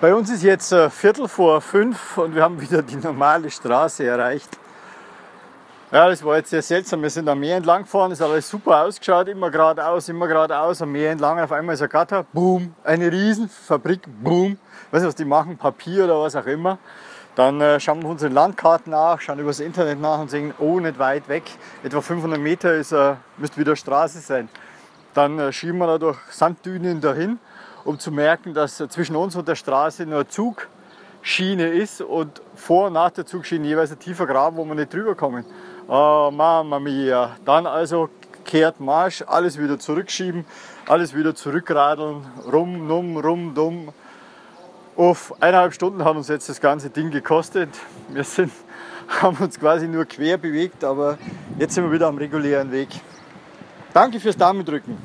Bei uns ist jetzt äh, Viertel vor fünf und wir haben wieder die normale Straße erreicht. Ja, das war jetzt sehr seltsam. Wir sind am Meer entlang gefahren, hat alles super ausgeschaut, immer geradeaus, immer geradeaus, am Meer entlang. Auf einmal ist ein Gatter, boom, eine Riesenfabrik, boom. Weiß nicht, was die machen, Papier oder was auch immer. Dann äh, schauen wir unsere Landkarten nach, schauen übers Internet nach und sehen, oh, nicht weit weg, etwa 500 Meter ist, äh, müsste wieder Straße sein. Dann äh, schieben wir da durch Sanddünen dahin um zu merken, dass zwischen uns und der Straße nur Zugschiene ist und vor und nach der Zugschiene jeweils ein tiefer Graben, wo wir nicht drüber kommen. Oh, Mama mia. Dann also kehrt Marsch, alles wieder zurückschieben, alles wieder zurückradeln, rum, num, rum, dumm. Auf eineinhalb Stunden hat uns jetzt das ganze Ding gekostet. Wir sind, haben uns quasi nur quer bewegt, aber jetzt sind wir wieder am regulären Weg. Danke fürs Daumendrücken.